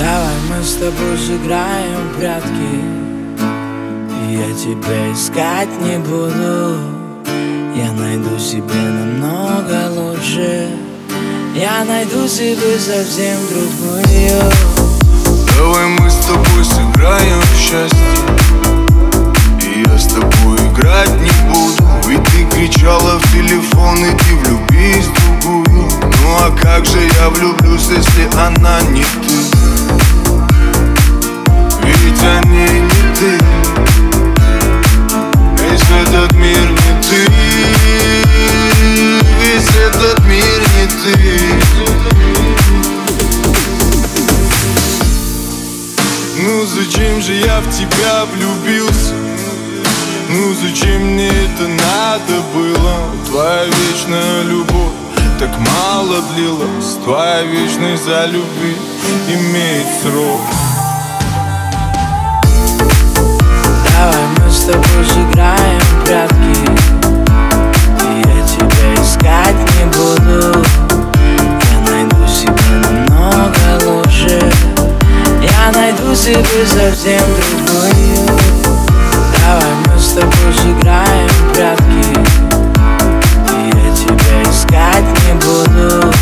Давай мы с тобой сыграем прятки. Я тебя искать не буду. Я найду себе намного лучше. Я найду себе совсем другую. Давай мы с тобой сыграем в счастье. И я с тобой играть не буду. Ведь ты кричала в телефон, иди влюбись в другую. Ну а как же я влюблюсь, если она не ты? Же я в тебя влюбился? Ну зачем мне это надо было? Твоя вечная любовь так мало длилась Твоя вечность за любви имеет срок найду себе совсем другую Давай мы с тобой сыграем в прятки. Я тебя искать не буду.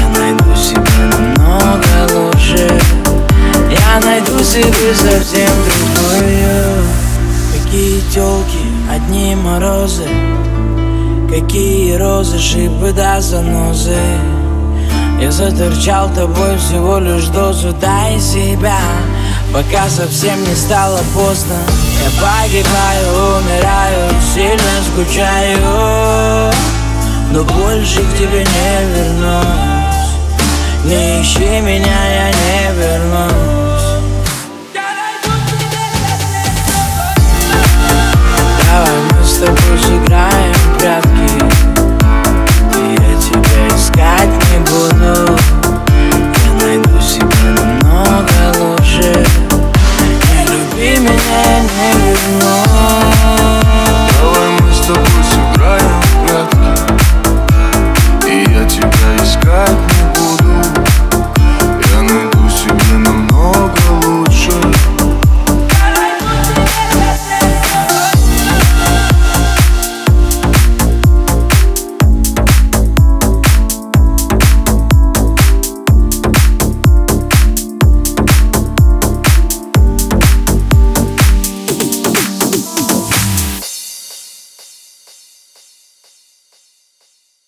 Я найду себе намного лучше. Я найду себе совсем другую Какие телки, одни морозы. Какие розы, шипы да занозы Я заторчал тобой всего лишь дозу Дай себя, пока совсем не стало поздно. Я погибаю, умираю, сильно скучаю. Но больше к тебе не вернусь. Не ищи меня, я